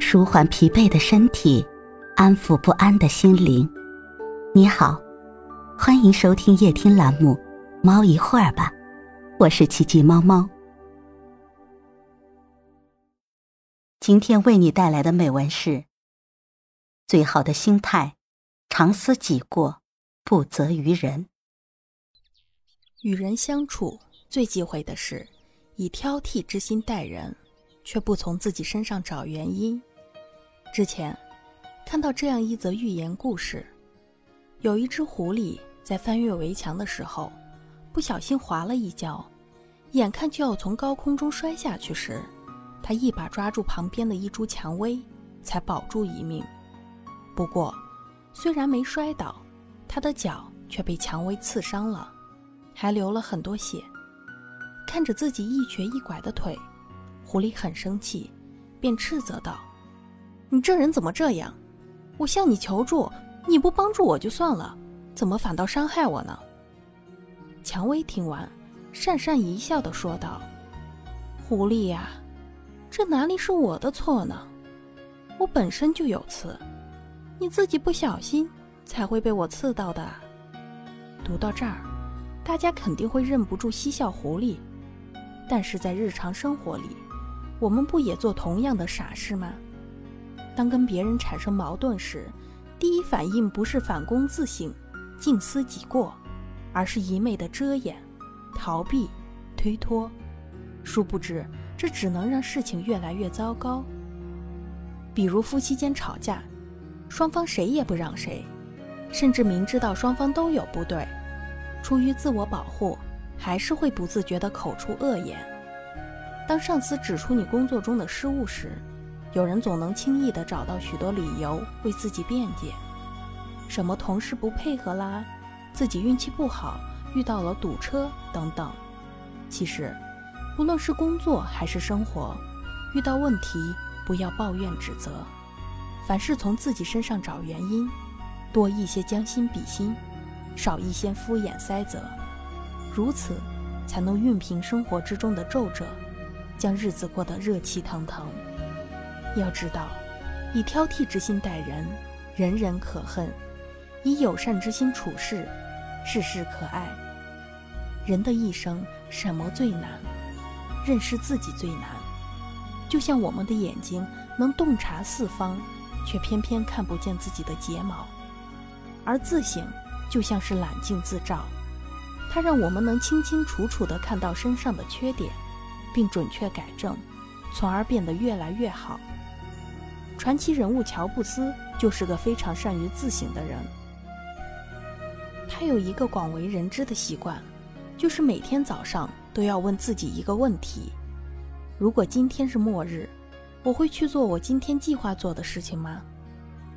舒缓疲惫的身体，安抚不安的心灵。你好，欢迎收听夜听栏目《猫一会儿吧》，我是奇迹猫猫。今天为你带来的美文是：最好的心态，常思己过，不责于人。与人相处最忌讳的是以挑剔之心待人，却不从自己身上找原因。之前看到这样一则寓言故事：有一只狐狸在翻越围墙的时候，不小心滑了一跤，眼看就要从高空中摔下去时，他一把抓住旁边的一株蔷薇，才保住一命。不过，虽然没摔倒，他的脚却被蔷薇刺伤了。还流了很多血，看着自己一瘸一拐的腿，狐狸很生气，便斥责道：“你这人怎么这样？我向你求助，你不帮助我就算了，怎么反倒伤害我呢？”蔷薇听完，讪讪一笑的说道：“狐狸呀，这哪里是我的错呢？我本身就有刺，你自己不小心才会被我刺到的。”读到这儿。大家肯定会忍不住嬉笑狐狸，但是在日常生活里，我们不也做同样的傻事吗？当跟别人产生矛盾时，第一反应不是反躬自省、静思己过，而是一昧的遮掩、逃避、推脱。殊不知，这只能让事情越来越糟糕。比如夫妻间吵架，双方谁也不让谁，甚至明知道双方都有不对。出于自我保护，还是会不自觉地口出恶言。当上司指出你工作中的失误时，有人总能轻易地找到许多理由为自己辩解，什么同事不配合啦，自己运气不好，遇到了堵车等等。其实，不论是工作还是生活，遇到问题不要抱怨指责，凡事从自己身上找原因，多一些将心比心。少一些敷衍塞责，如此才能熨平生活之中的皱褶，将日子过得热气腾腾。要知道，以挑剔之心待人，人人可恨；以友善之心处事，事事可爱。人的一生，什么最难？认识自己最难。就像我们的眼睛能洞察四方，却偏偏看不见自己的睫毛，而自省。就像是揽镜自照，它让我们能清清楚楚地看到身上的缺点，并准确改正，从而变得越来越好。传奇人物乔布斯就是个非常善于自省的人。他有一个广为人知的习惯，就是每天早上都要问自己一个问题：如果今天是末日，我会去做我今天计划做的事情吗？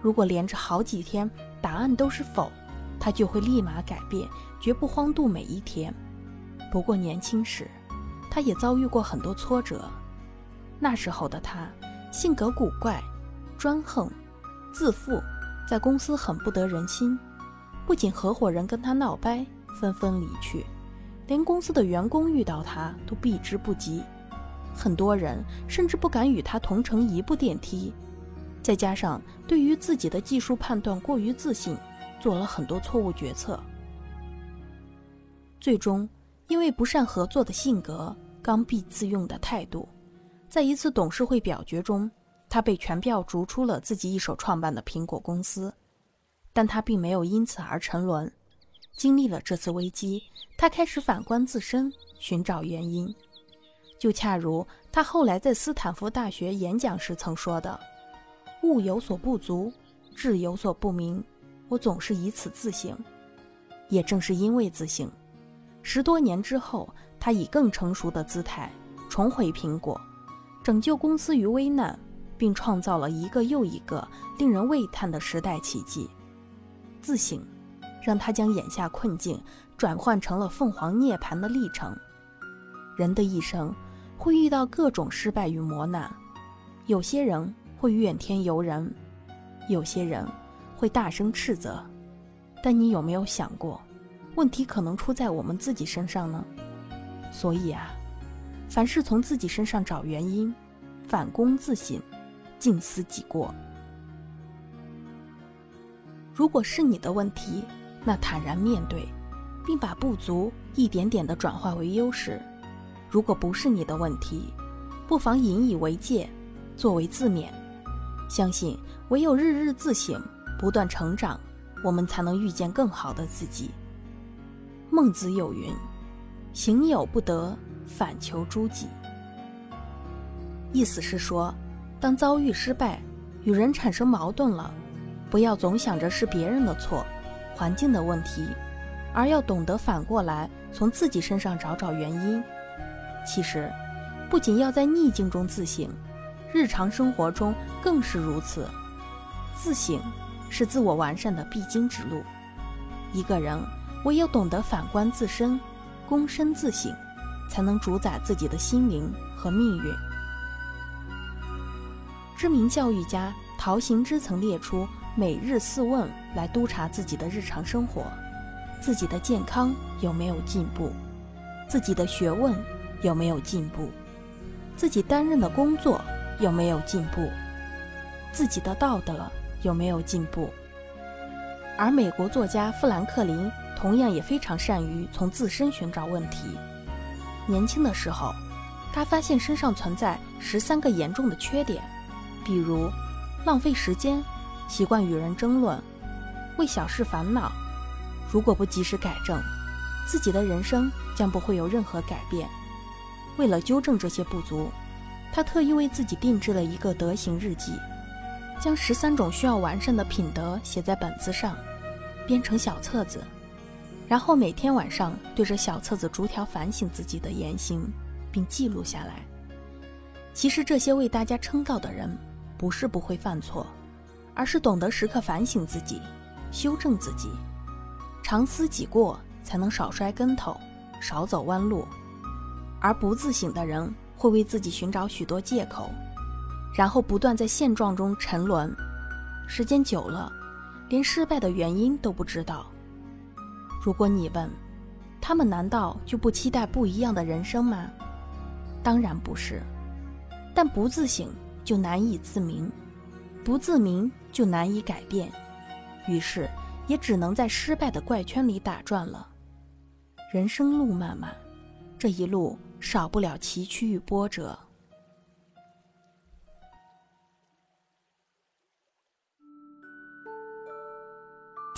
如果连着好几天答案都是否？他就会立马改变，绝不荒度每一天。不过年轻时，他也遭遇过很多挫折。那时候的他性格古怪、专横、自负，在公司很不得人心。不仅合伙人跟他闹掰，纷纷离去，连公司的员工遇到他都避之不及。很多人甚至不敢与他同乘一部电梯。再加上对于自己的技术判断过于自信。做了很多错误决策，最终因为不善合作的性格、刚愎自用的态度，在一次董事会表决中，他被全票逐出了自己一手创办的苹果公司。但他并没有因此而沉沦。经历了这次危机，他开始反观自身，寻找原因。就恰如他后来在斯坦福大学演讲时曾说的：“物有所不足，志有所不明。”我总是以此自省，也正是因为自省，十多年之后，他以更成熟的姿态重回苹果，拯救公司于危难，并创造了一个又一个令人畏叹的时代奇迹。自省，让他将眼下困境转换成了凤凰涅槃的历程。人的一生会遇到各种失败与磨难，有些人会怨天尤人，有些人。会大声斥责，但你有没有想过，问题可能出在我们自己身上呢？所以啊，凡事从自己身上找原因，反躬自省，静思己过。如果是你的问题，那坦然面对，并把不足一点点的转化为优势；如果不是你的问题，不妨引以为戒，作为自勉。相信唯有日日自省，不断成长，我们才能遇见更好的自己。孟子有云：“行有不得，反求诸己。”意思是说，当遭遇失败，与人产生矛盾了。不要总想着是别人的错、环境的问题，而要懂得反过来从自己身上找找原因。其实，不仅要在逆境中自省，日常生活中更是如此。自省是自我完善的必经之路。一个人唯有懂得反观自身、躬身自省，才能主宰自己的心灵和命运。知名教育家陶行知曾列出。每日四问来督查自己的日常生活，自己的健康有没有进步，自己的学问有没有进步，自己担任的工作有没有进步，自己的道德有没有进步。而美国作家富兰克林同样也非常善于从自身寻找问题。年轻的时候，他发现身上存在十三个严重的缺点，比如浪费时间。习惯与人争论，为小事烦恼。如果不及时改正，自己的人生将不会有任何改变。为了纠正这些不足，他特意为自己定制了一个德行日记，将十三种需要完善的品德写在本子上，编成小册子，然后每天晚上对着小册子逐条反省自己的言行，并记录下来。其实这些为大家称道的人，不是不会犯错。而是懂得时刻反省自己，修正自己，常思己过，才能少摔跟头，少走弯路。而不自省的人，会为自己寻找许多借口，然后不断在现状中沉沦，时间久了，连失败的原因都不知道。如果你问，他们难道就不期待不一样的人生吗？当然不是，但不自省就难以自明。不自明就难以改变，于是也只能在失败的怪圈里打转了。人生路漫漫，这一路少不了崎岖与波折。